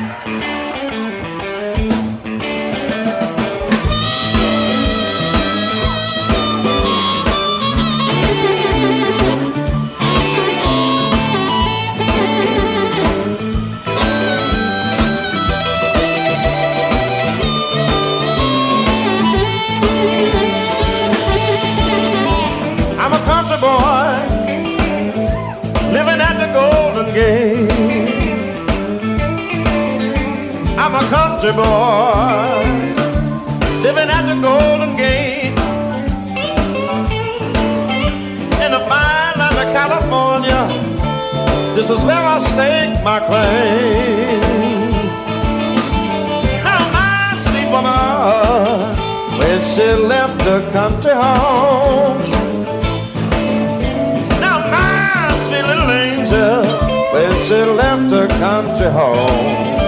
Música country boy living at the Golden Gate in the fine land of California. This is where I stake my claim. Now my sweet woman, when she left the country home. Now my sweet little angel, when she left her country home.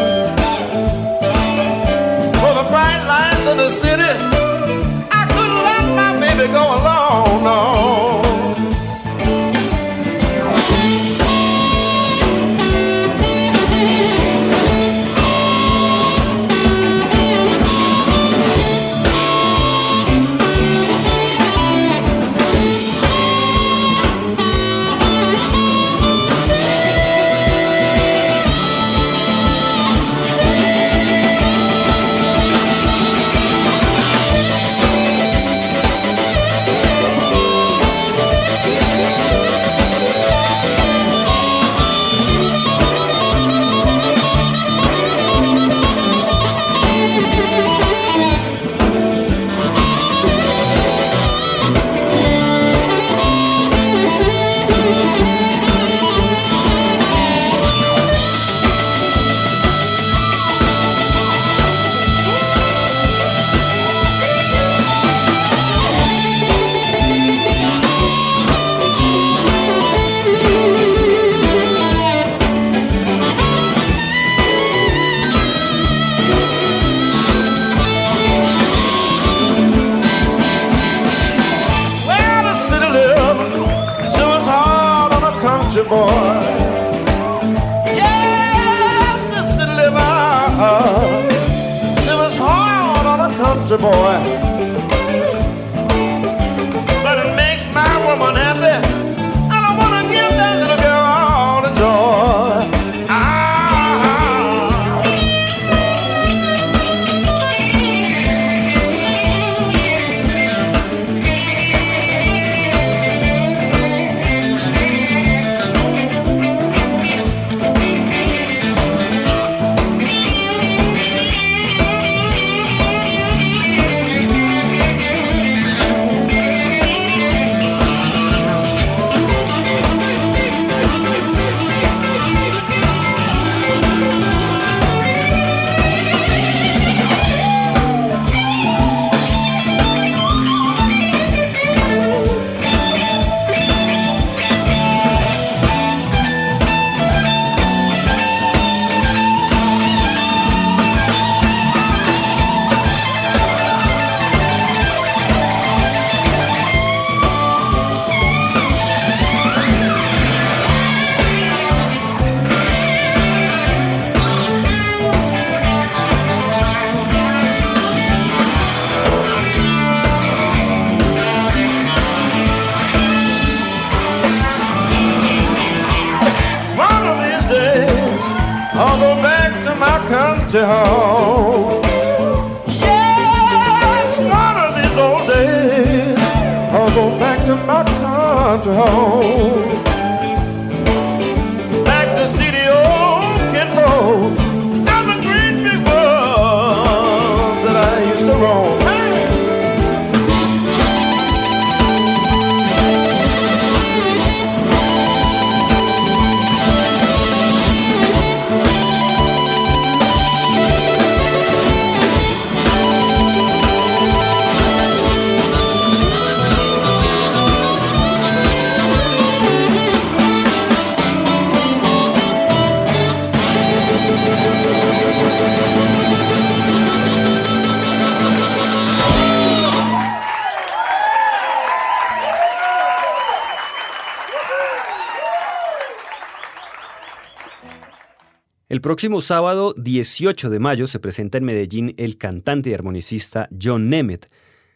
Próximo sábado 18 de mayo se presenta en Medellín el cantante y armonicista John Nemeth.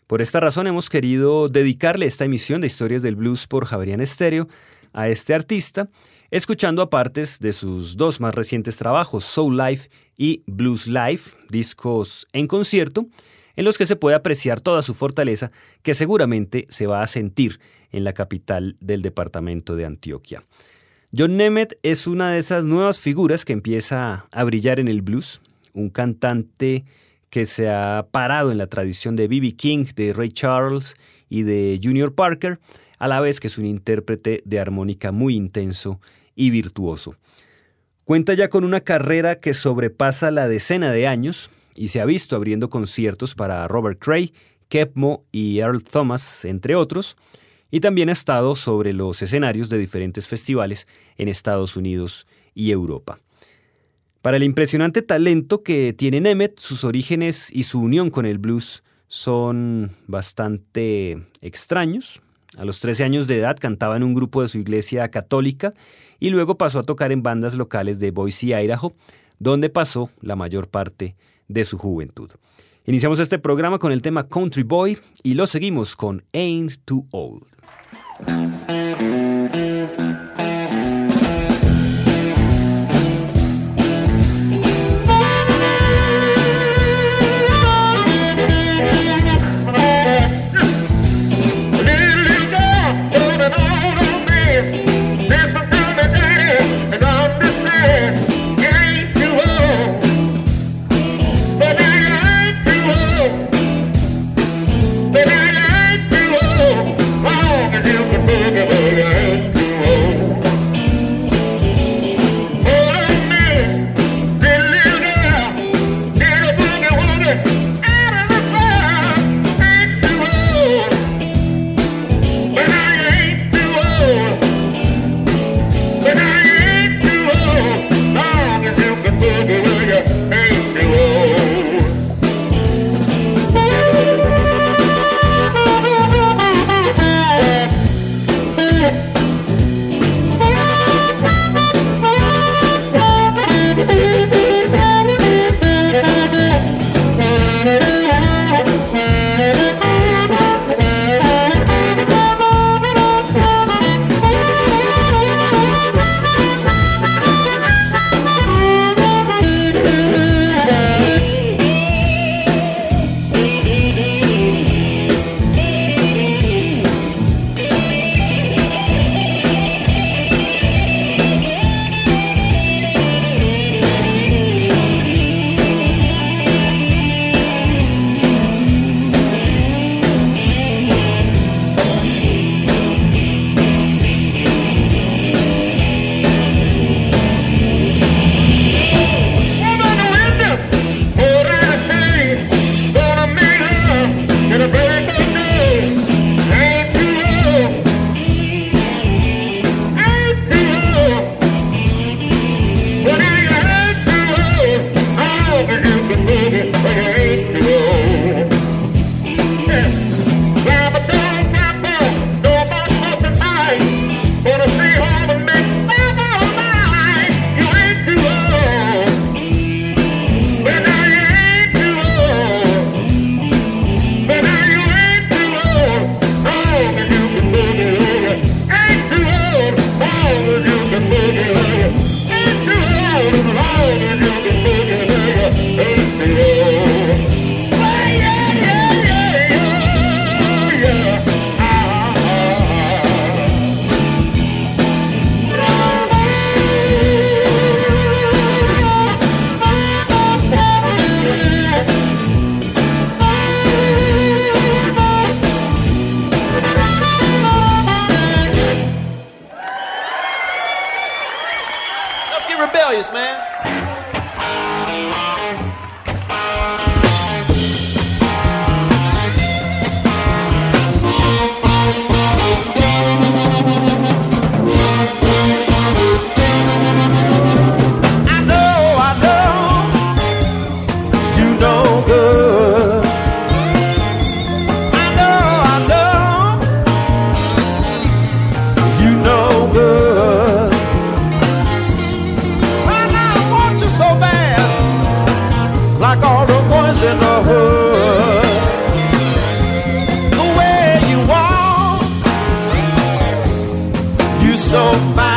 Por esta razón hemos querido dedicarle esta emisión de Historias del Blues por Javerian Estéreo a este artista, escuchando a de sus dos más recientes trabajos, Soul Life y Blues Life, discos en concierto, en los que se puede apreciar toda su fortaleza que seguramente se va a sentir en la capital del departamento de Antioquia. John Nemeth es una de esas nuevas figuras que empieza a brillar en el blues, un cantante que se ha parado en la tradición de B.B. King, de Ray Charles y de Junior Parker, a la vez que es un intérprete de armónica muy intenso y virtuoso. Cuenta ya con una carrera que sobrepasa la decena de años y se ha visto abriendo conciertos para Robert Cray, Kepmo y Earl Thomas, entre otros, y también ha estado sobre los escenarios de diferentes festivales en Estados Unidos y Europa. Para el impresionante talento que tiene Nemeth, sus orígenes y su unión con el blues son bastante extraños. A los 13 años de edad cantaba en un grupo de su iglesia católica y luego pasó a tocar en bandas locales de Boise, Idaho, donde pasó la mayor parte de su juventud. Iniciamos este programa con el tema Country Boy y lo seguimos con Ain't Too Old. Thank you. So fine.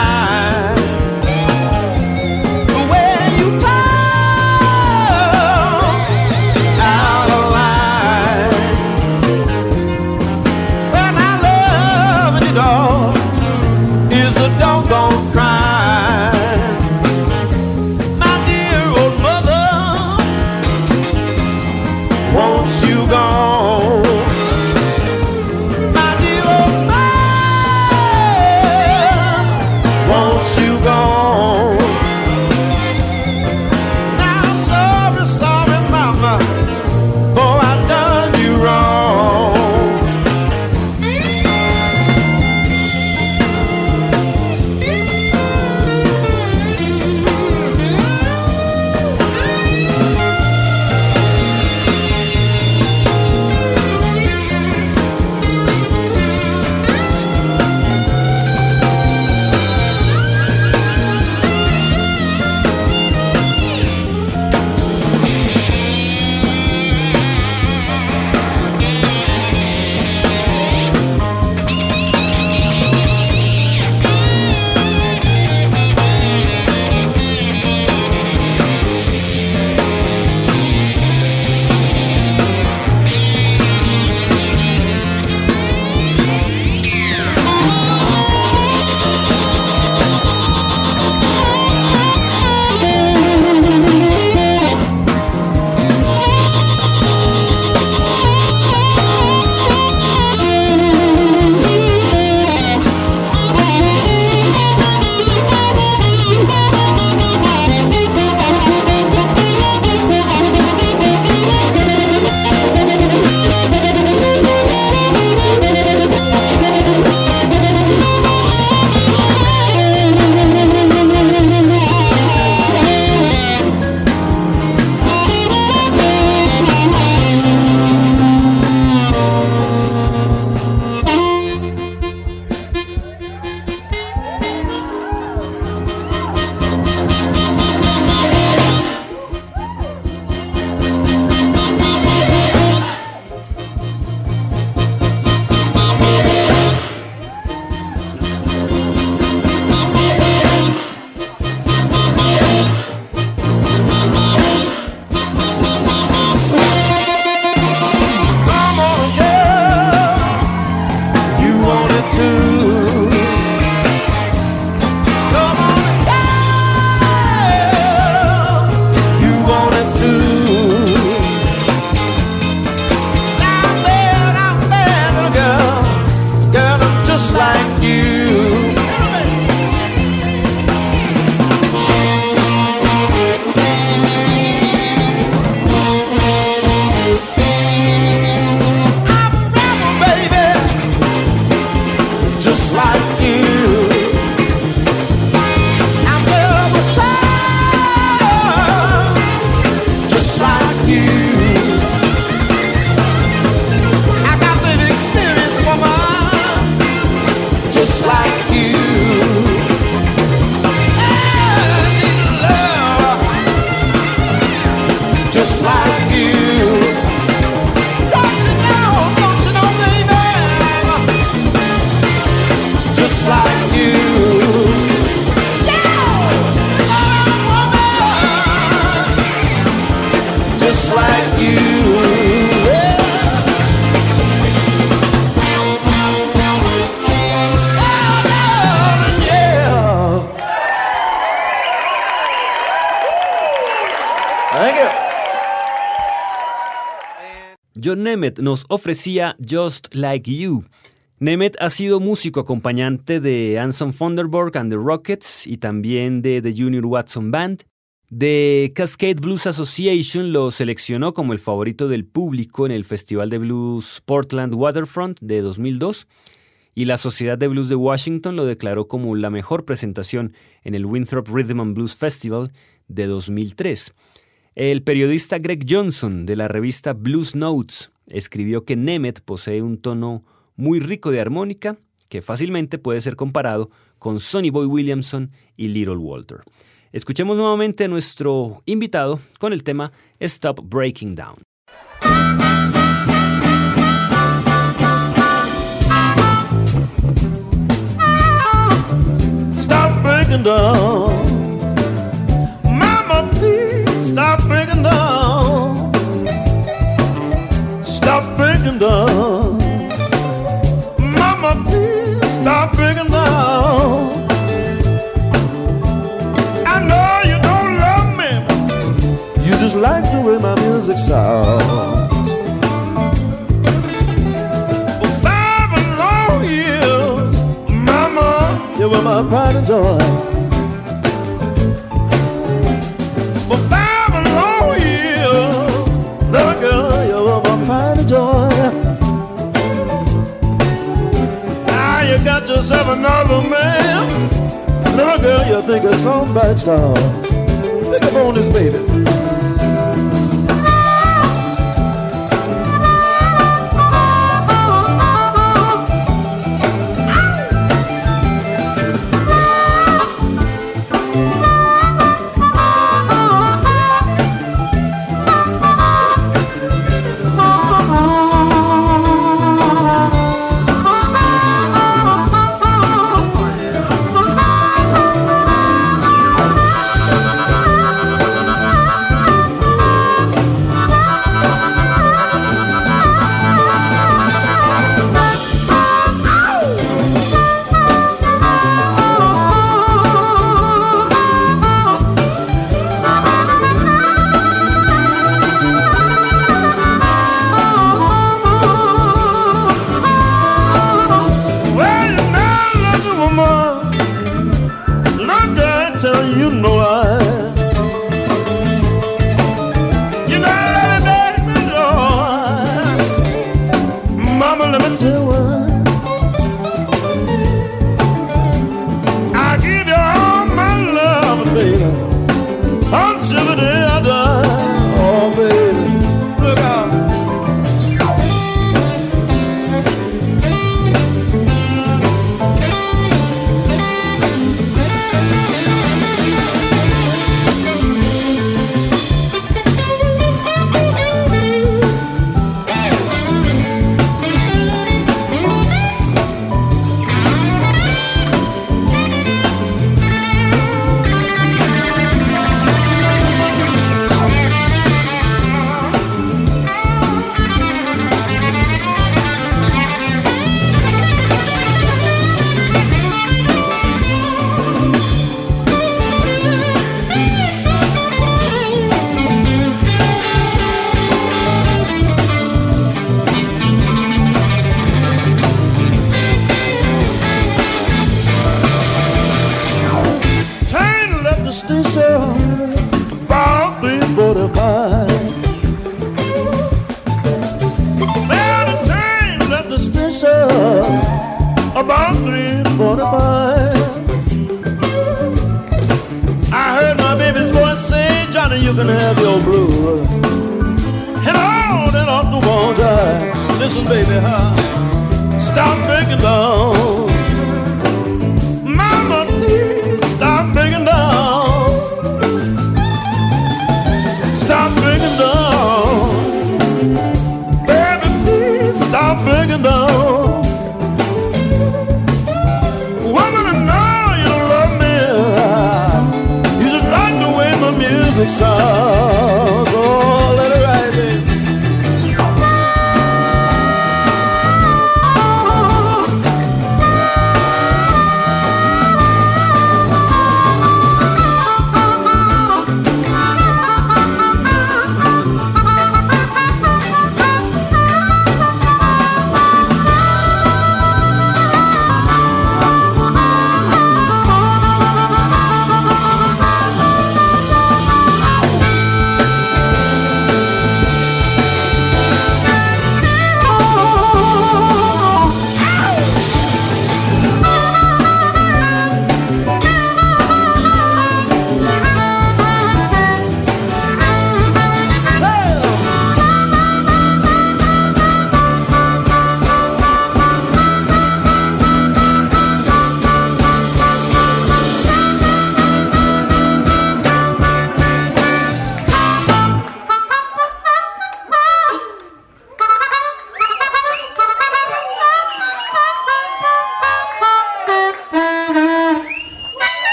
Nemeth nos ofrecía Just Like You. Nemeth ha sido músico acompañante de Anson Thunderberg and the Rockets y también de The Junior Watson Band. The Cascade Blues Association lo seleccionó como el favorito del público en el Festival de Blues Portland Waterfront de 2002 y la Sociedad de Blues de Washington lo declaró como la mejor presentación en el Winthrop Rhythm and Blues Festival de 2003. El periodista Greg Johnson de la revista Blues Notes escribió que Nemeth posee un tono muy rico de armónica que fácilmente puede ser comparado con Sonny Boy Williamson y Little Walter. Escuchemos nuevamente a nuestro invitado con el tema Stop Breaking Down. Stop breaking down. Music. For five long years, Mama, you were my pride and joy. For five long years, little girl, you were my pride and joy. Now you got yourself another man. Little girl, you think it's some bright star. Pick up on this baby. And have your blues. And on and off the one time. Listen, baby, huh? Stop drinking, love.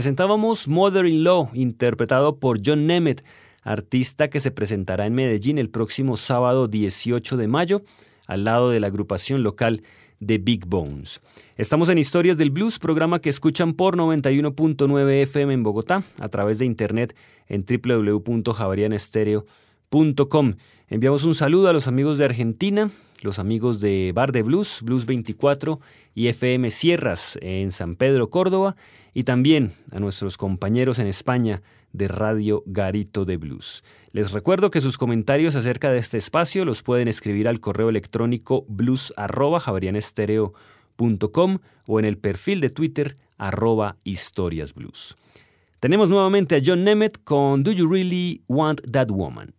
Presentábamos Mother-in-Law, interpretado por John Nemeth, artista que se presentará en Medellín el próximo sábado 18 de mayo, al lado de la agrupación local de Big Bones. Estamos en Historias del Blues, programa que escuchan por 91.9 FM en Bogotá, a través de internet en www.javarianestereo.com. Enviamos un saludo a los amigos de Argentina, los amigos de Bar de Blues, Blues 24 y FM Sierras en San Pedro, Córdoba, y también a nuestros compañeros en España de Radio Garito de Blues. Les recuerdo que sus comentarios acerca de este espacio los pueden escribir al correo electrónico blues.javarianestereo.com o en el perfil de Twitter arroba historiasblues. Tenemos nuevamente a John Nemeth con? Do you really want that woman?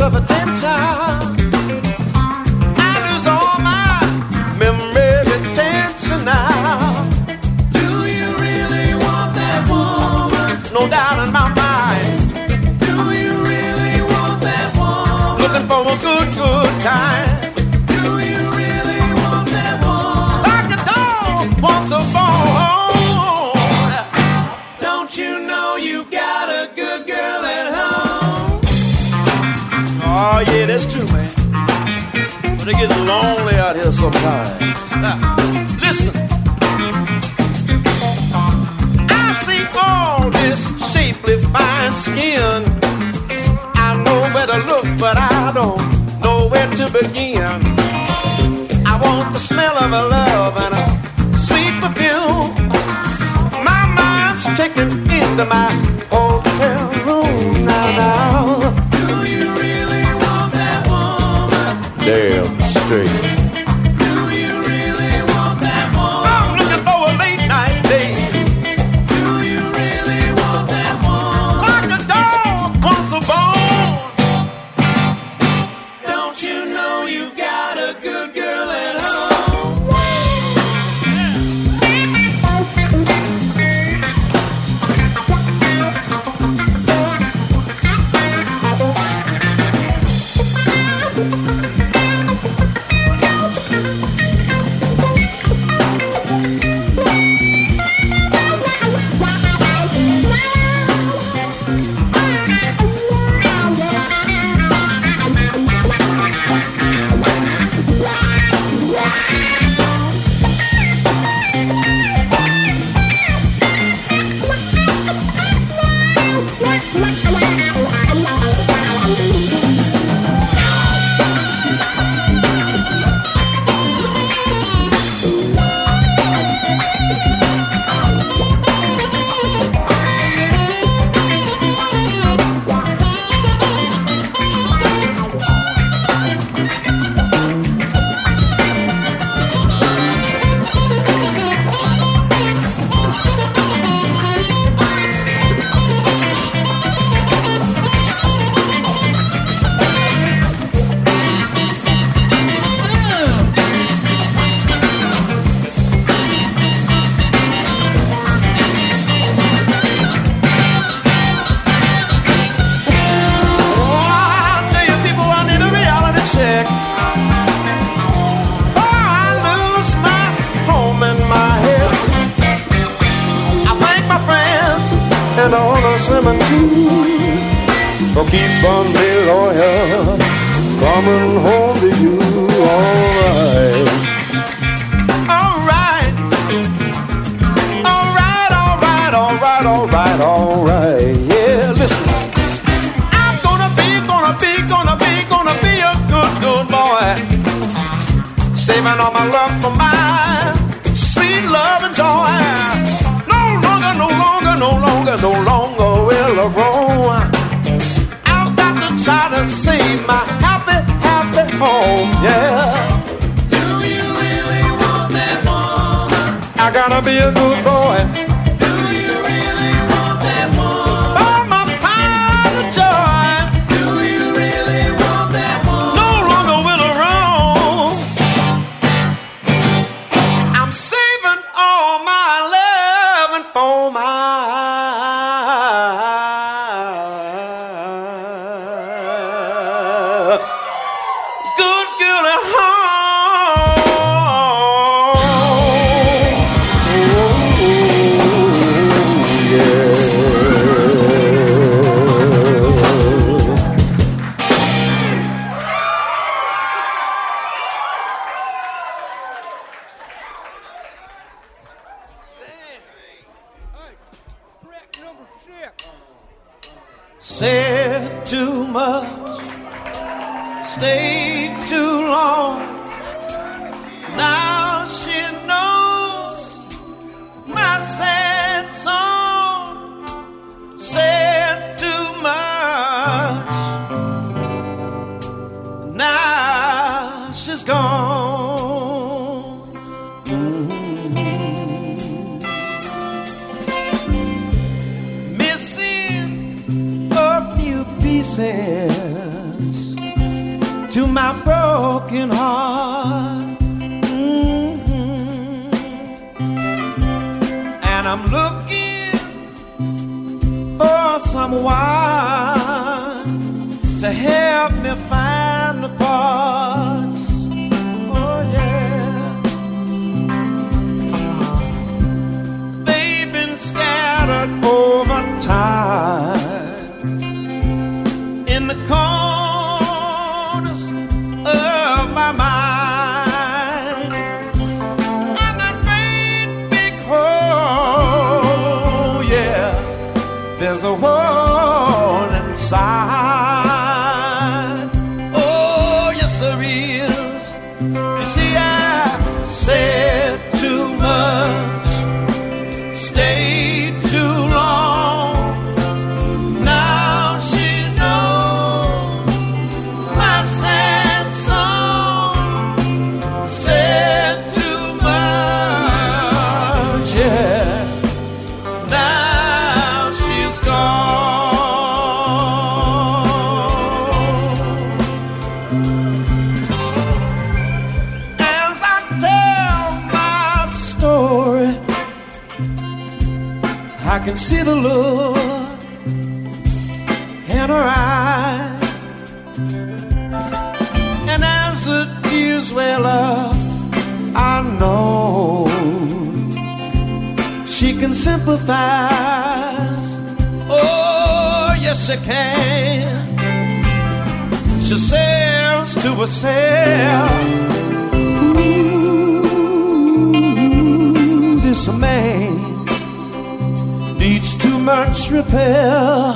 Of attention. But it gets lonely out here sometimes. Now, listen. I see all this shapely fine skin. I know where to look, but I don't know where to begin. I want the smell of a love and a sweet perfume. My mind's taken into my hotel Damn I gotta be a good boy. to help me find the path. sympathize. Oh, yes, she can. She says to herself, Ooh, this man needs too much repair.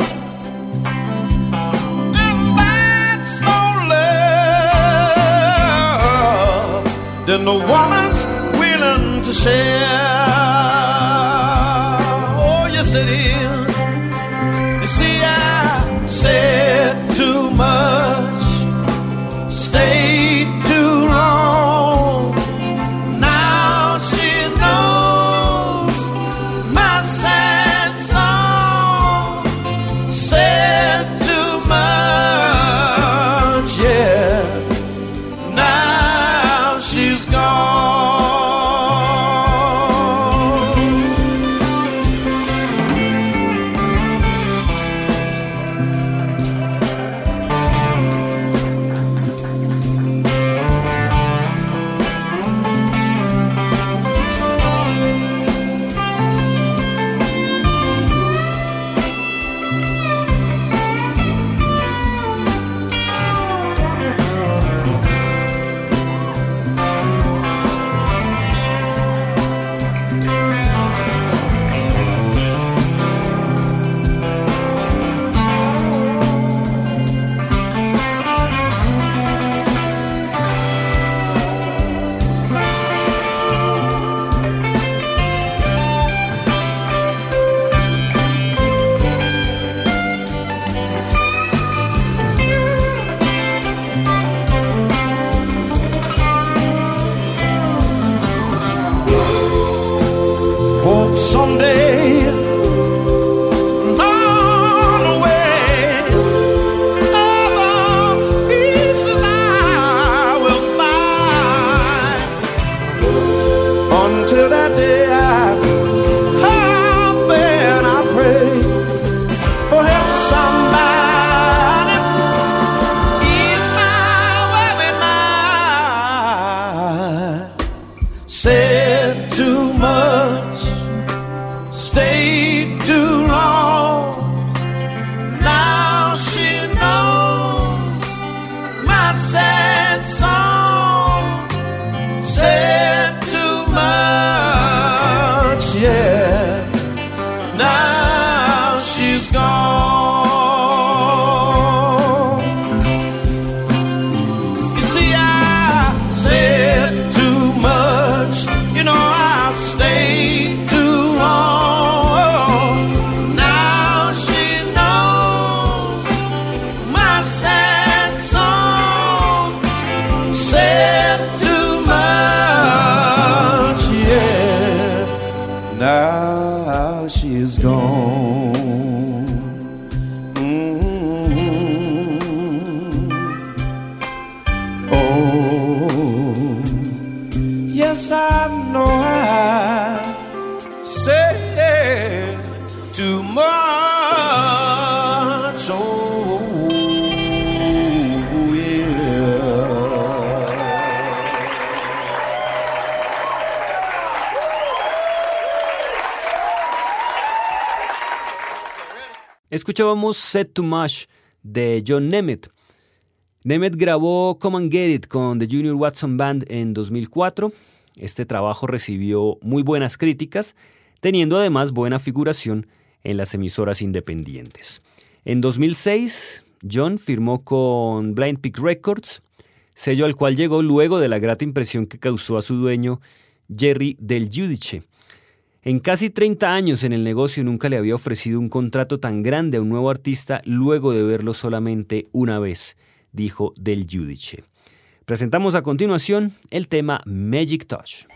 And that's no love woman's willing to share. someday. Escuchábamos Set to Mash de John Nemeth. Nemeth grabó Come and Get It con The Junior Watson Band en 2004. Este trabajo recibió muy buenas críticas, teniendo además buena figuración en las emisoras independientes. En 2006, John firmó con Blind Peak Records, sello al cual llegó luego de la grata impresión que causó a su dueño Jerry Del Giudice. En casi 30 años en el negocio nunca le había ofrecido un contrato tan grande a un nuevo artista luego de verlo solamente una vez, dijo Del Giudice. Presentamos a continuación el tema Magic Touch.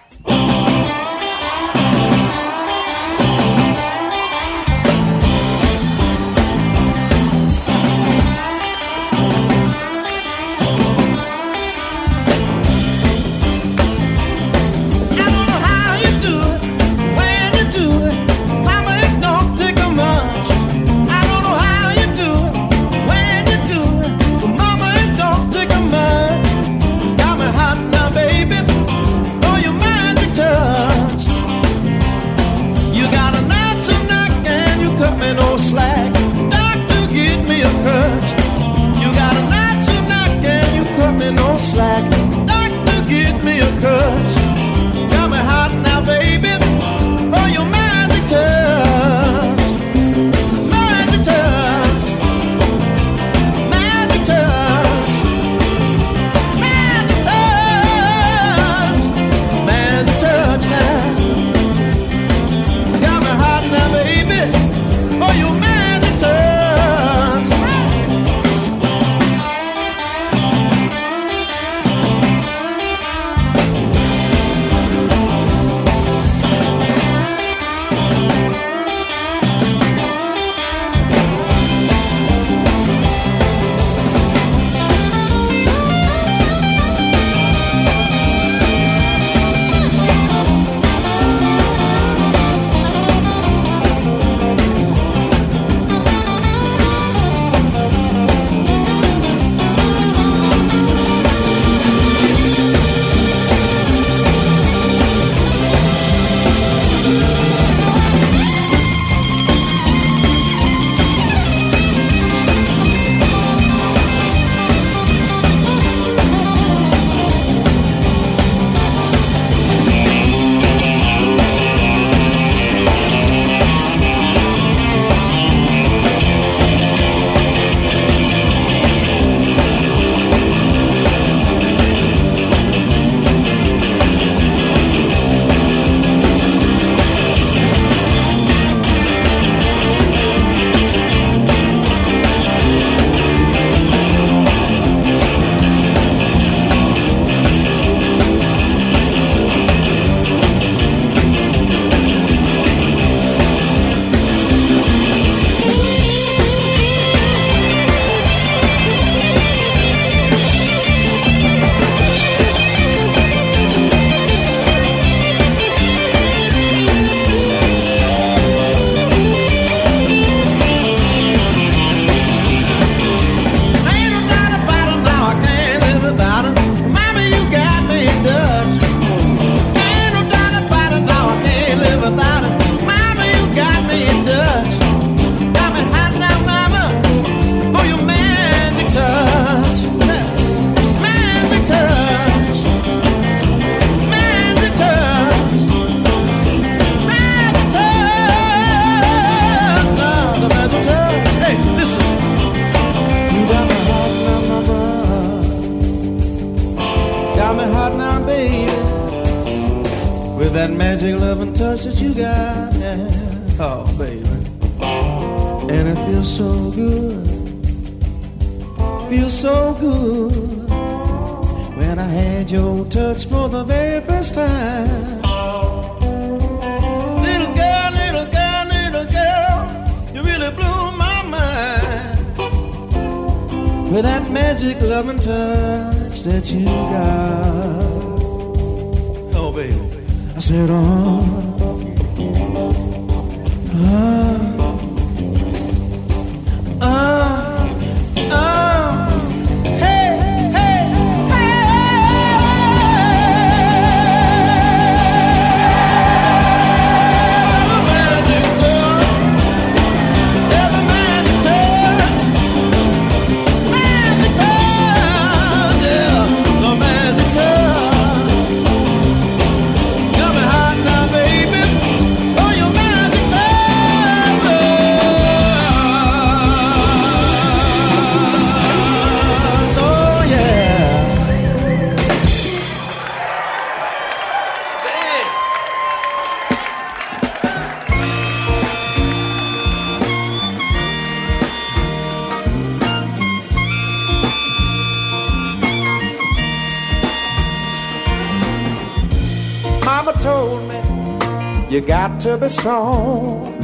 To be strong.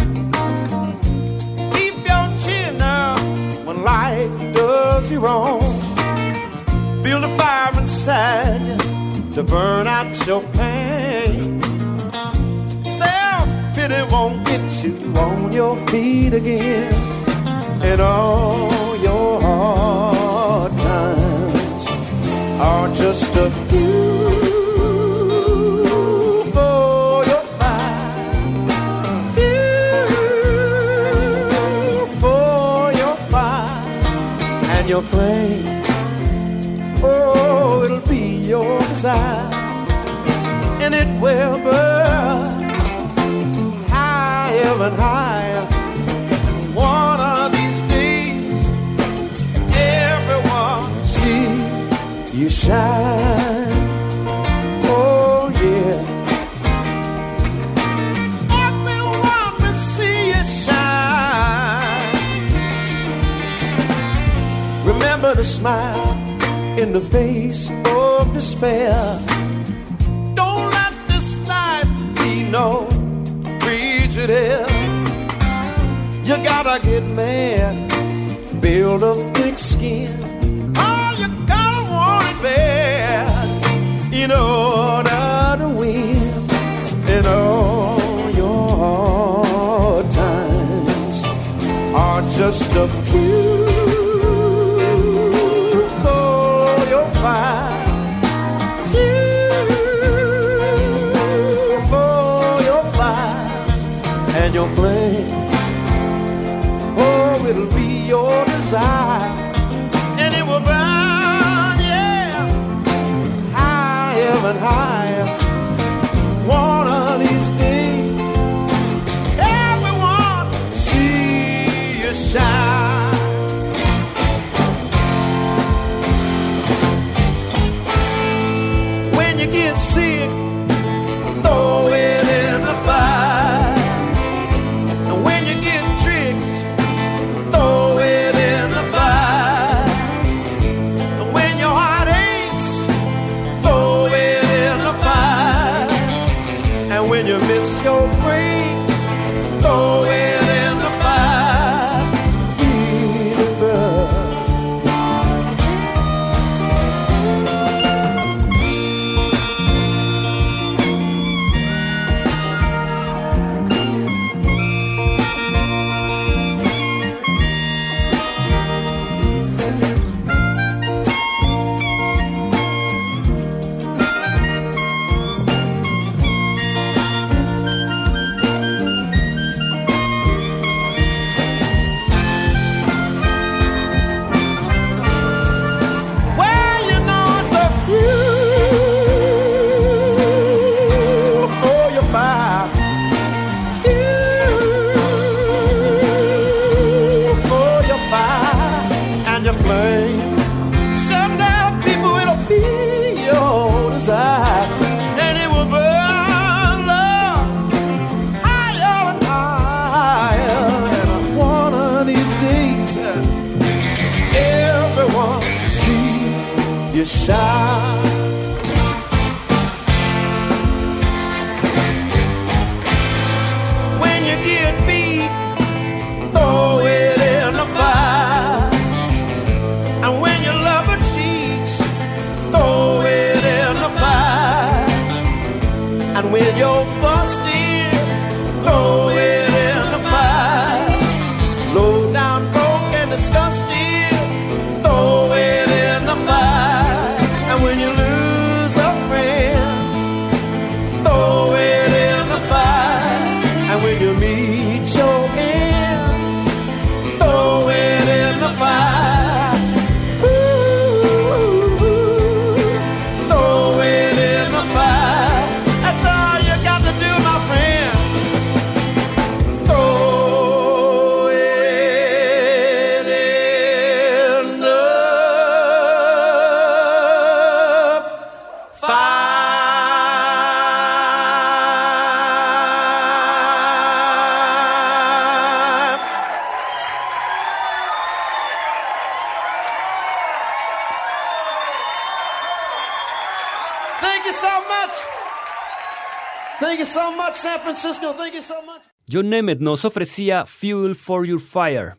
Keep your chin up when life does you wrong. Build a fire inside you to burn out your pain. Self pity won't get you on your feet again. You shine. Oh, a smile in the face of despair. Don't let this life be no frigidaire. You gotta get mad, build a thick skin. In order to win. And all your times are just a few. Shine. John Nemeth nos ofrecía Fuel for Your Fire.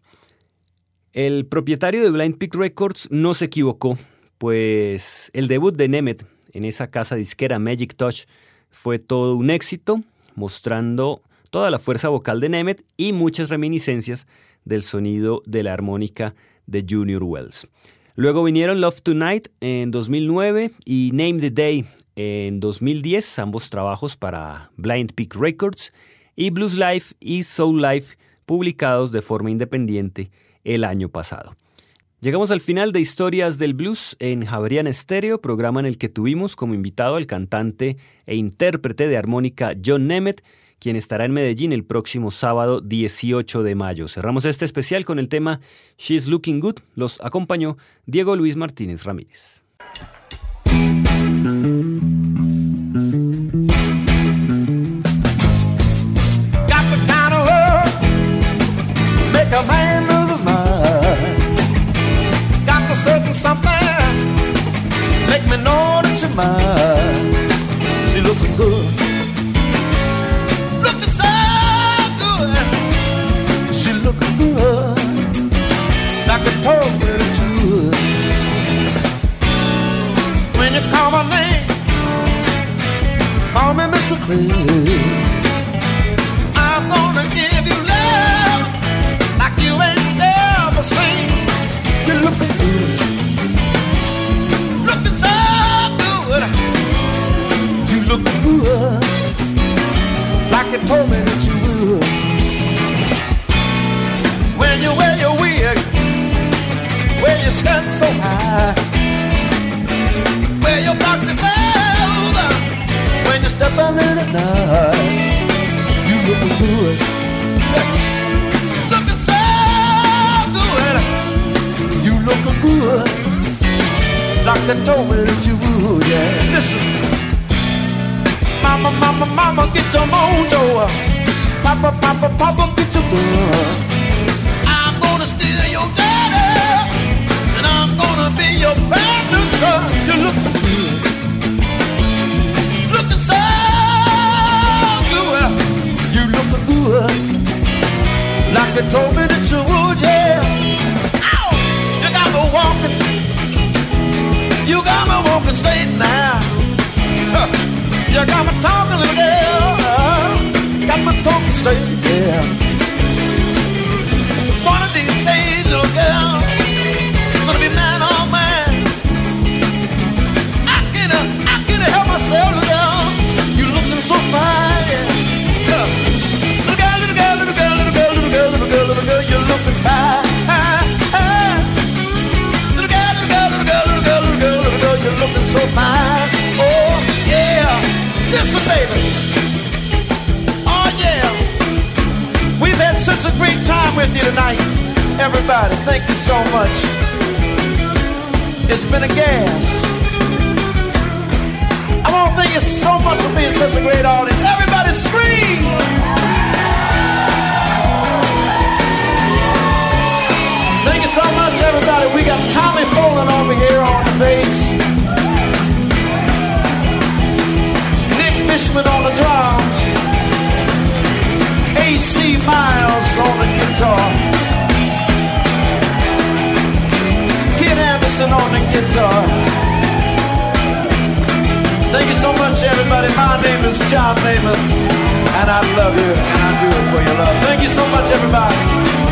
El propietario de Blind Peak Records no se equivocó, pues el debut de Nemeth en esa casa disquera Magic Touch fue todo un éxito, mostrando toda la fuerza vocal de Nemeth y muchas reminiscencias del sonido de la armónica de Junior Wells. Luego vinieron Love Tonight en 2009 y Name the Day en 2010, ambos trabajos para Blind Peak Records, y Blues Life y Soul Life publicados de forma independiente el año pasado. Llegamos al final de Historias del Blues en Javerian Stereo, programa en el que tuvimos como invitado al cantante e intérprete de armónica John Nemeth, quien estará en Medellín el próximo sábado 18 de mayo. Cerramos este especial con el tema She's Looking Good. Los acompañó Diego Luis Martínez Ramírez. Got something make me know that you're mine. She looking good, looking so good. She looking good, like told me that. When you call my name, call me Mr. Craig. I'm gonna give you love like you ain't never seen. You're looking good, good. You looking good, like you told me that you would. When you wear your wig, wear your skirt so high, wear your boxy clothes when you step out in the night you looking good. Looking so good. You looking good. Like they told me that you yeah. Listen. Mama, mama, mama, get your mojo. Papa, papa, papa, get your gun. I'm gonna steal your daddy. And I'm gonna be your partner. You looking good. Looking so good. You looking good. Like you told me that you straight, yeah. One of these days, little girl, gonna be man on man. I can't, I can't help myself, little girl. You looking so fine, yeah. Yeah. Little girl, little girl, little girl, little girl, little girl, little girl, little girl, you're looking fine. Little girl, little girl, little girl, little girl, little girl, little girl, you're looking so fine. Oh yeah, listen, baby. A great time with you tonight, everybody. Thank you so much. It's been a gas. I want to thank you so much for being such a great audience. Everybody scream! Thank you so much, everybody. We got Tommy Folin over here on the bass. Nick Fishman on the drums. AC Myles on the guitar. Kid Andersen on the guitar. Thank you so much, everybody. My name is John Nemeth, and I love you, and I do it for your love. Thank you so much, everybody.